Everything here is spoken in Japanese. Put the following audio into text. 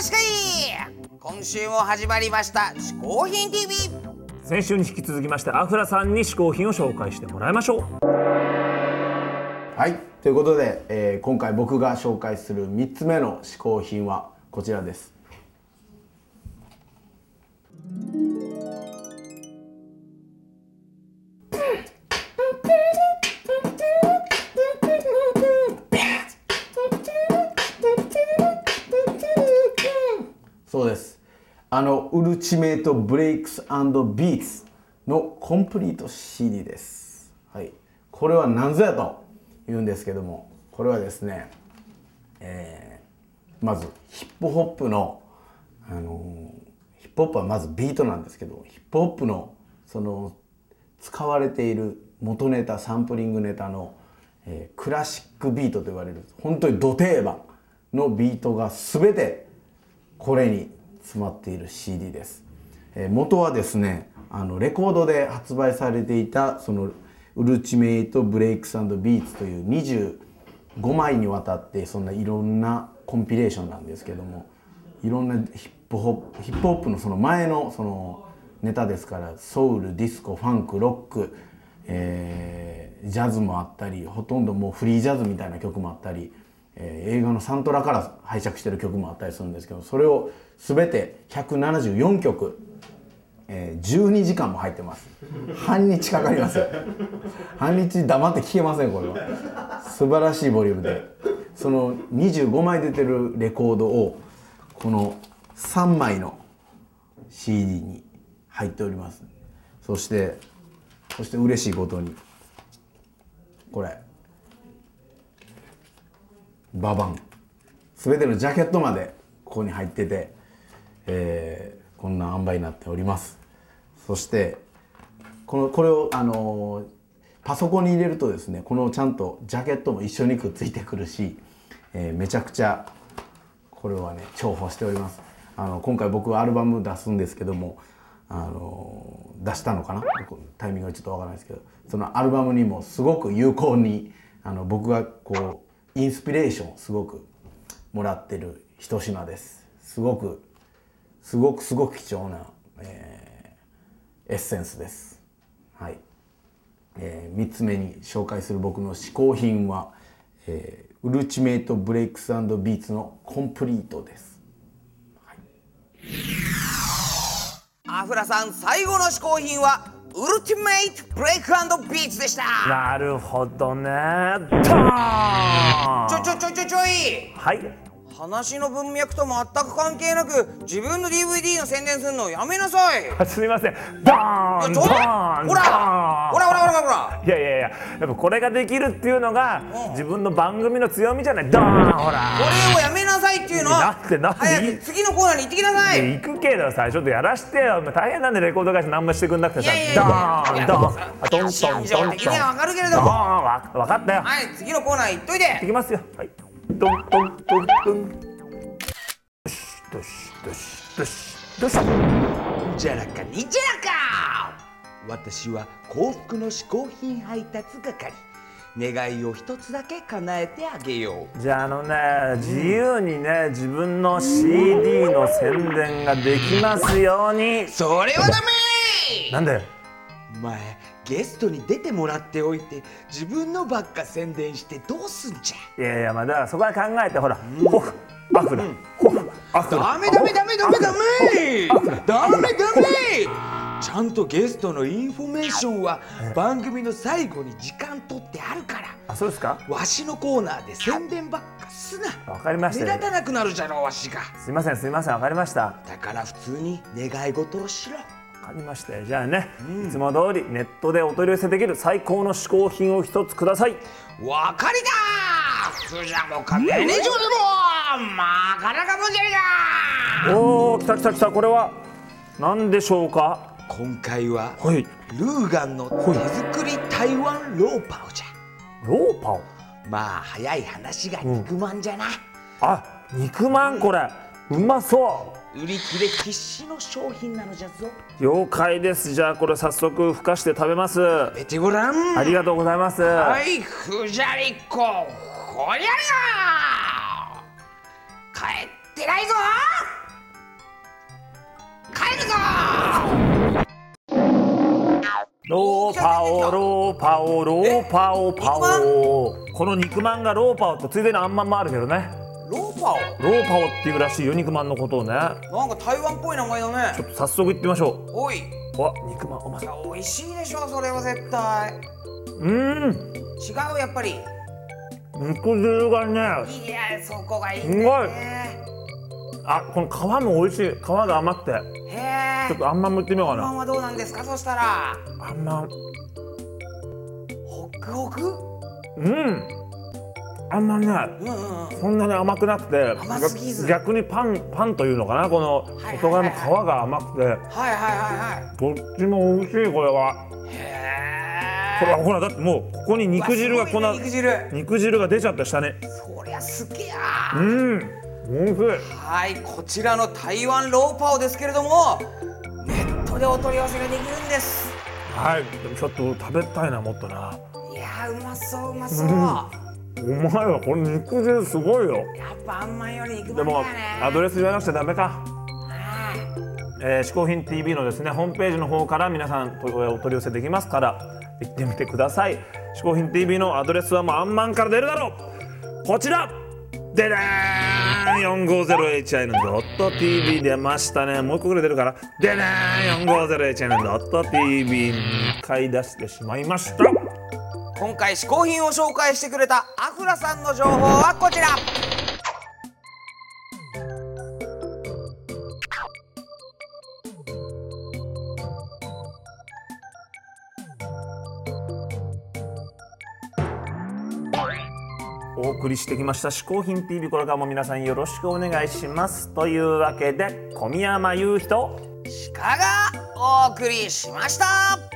かしかい今週も始まりました嗜好品 TV 先週に引き続きましてアフラさんに嗜好品を紹介してもらいましょう。はい。ということで、えー今回僕が紹介する3つ目の嗜好品はこちらですあの Ultimate Breaks & Beats のコンプリート CD です。はい。これは何ぞやと言うんですけどもこれはですね、えーまずヒップホップの、あのーヒップホップはまずビートなんですけどヒップホップのその使われている元ネタサンプリングネタの、えークラシックビートと言われる本当にド定番のビートが全てこれに詰まっている CD です、えー元はですねあのレコードで発売されていたその Ultimate Breaks & Beats という25枚にわたってそんないろんなコンピレーションなんですけどもいろんなヒップホップヒップホップのその前のそのネタですからソウルディスコファンクロック、えージャズもあったりほとんどもうフリージャズみたいな曲もあったり、えー映画のサントラから拝借してる曲もあったりするんですけどそれを全て174曲、えー12時間も入ってます。半日かかります。半日黙って聴けませんこれは。素晴らしいボリュームで。その25枚出てるレコードをこの3枚の CD に入っております。そしてそして嬉しいことにこれ。ババン。全てのジャケットまでここに入ってて、えーこんな塩梅になっております。そしてこのこれをあのーパソコンに入れるとですねこのちゃんとジャケットも一緒にくっついてくるし、えーめちゃくちゃこれはね重宝しております。あの今回僕はアルバム出すんですけどもあの出したのかな？タイミングがちょっとわからないですけどそのアルバムにもすごく有効にあの僕がこうインスピレーションすごくもらってる一品です。すごくすごくすごく貴重な、えーエッセンスです。はい。え3つ目に紹介する僕の嗜好品は、えー Ultimate Breaks & Beats のコンプリートです。アフラさん最後の嗜好品はウルティメイトブレイクビーツでした。なるほどね。ちょちょちょちょちょい。はい。話の文脈と全く関係なく自分の DVD の宣伝するのやめなさい。すみません。ドーンちょほドーンらほらほらほらほらほら。いやいやいややっぱこれができるっていうのが自分の番組の強みじゃない。ドーンほら。これをやめなさいっていうのはなんでなんで早く次のコーナーに行ってきなさい。行くけどさちょっとやらしてよ。大変なんでレコード会社何もしてくんなくてさいやいやいや。ドーンドーン。あトントン心トン的にはわかるけれどもわわかったよはい次のコーナー行っといていきますよはいトントントントンよしよしよしよしよしじゃらかにじゃらか私は幸福の嗜好品配達係願いを一つだけ叶えてあげよう。じゃああのね自由にね自分の CD の宣伝ができますように。それはダメ！なんで？前ゲストに出てもらっておいて自分のばっか宣伝してどうすんじゃ？いやいやまあだからそこは考えてほらホフアフラホフアフラダメダメダメダメダメ！ダメダメちゃんとゲストのインフォメーションは番組の最後に時間取ってあるから。あそうですか？わしのコーナーで宣伝ばっかすな。わかりましたよ。目立たなくなるじゃろわしが。すいませんすいませんわかりました。わだから普通に願い事をしろ。かりましたよ。じゃあね、いつも通りネットでお取り寄せできる最高の嗜好品を一つください。わかりだ普通じゃもう家庭に上でもまかなかもんじゃねえかおお来た来た来た。これは何でしょうか？今回ははい。ルーガンの手作り台湾ローパオじゃ。ローパオ？まあ早い話が肉まんじゃな、あ肉まんこれ。うまそ売り切れ必至の商品なのじゃぞ。う了解です。じゃあこれ早速ふかして食べます。えてごらん。ありがとうございます。はいふじゃりっこ。ほりゃりゃ帰ってないぞ。帰るぞローパオローパオローパオパオこの肉まんがローパオとついでにあんまんもあるけどね。ローパローパオっていうらしいよ肉まんのことをね。オなんか台湾っぽい名前だね。ちょっと早速行ってみましょおい。うわ肉まんおま美味しいでしょそれは絶対。うーん。違うやっぱり。肉汁がねいやそこがいいんすごい。あこの皮も美味しい。皮が甘くて。へえちょっとあんまんもいってみようかな。パンはどうなんですか？そしたら。あんま。んホックホク？うん。あんまねうんうんうん。そんなに甘くなくて甘すぎず。逆にパンパンというのかな？この外側の皮が甘くて。はいはいはいはどっちも美味しいこれは。いへこれはほらだってもうここにえ肉汁がこんなね肉汁。肉汁が出ちゃった下に。そりゃすげえやうん。美味しい。はいこちらの台湾ローパオですけれどもでお取り寄せができるんです。はい。でもちょっと食べたいなもっとな。いやーうまそううまそう、うまいわ。これ肉汁すごいよ。やっぱあんまんより肉でもまんだよね。アドレス言わなくちゃダメか。はえー、嗜好品 TV のですねホームページの方から皆さんおお取り寄せできますから行ってみてください。嗜好品 TV のアドレスはもうあんまんから出るだろう。こちら。ででーん 450hin.tv 出ましたね。もう一個ぐらい出るから。ででーん 450hin.tv 買い出してしまいました。今回試行品を紹介してくれたアフラさんの情報はこちら。お送りしてきました「嗜好品 TV」これからも皆さんよろしくお願いします。というわけで小宮山雄人鹿がお送りしました。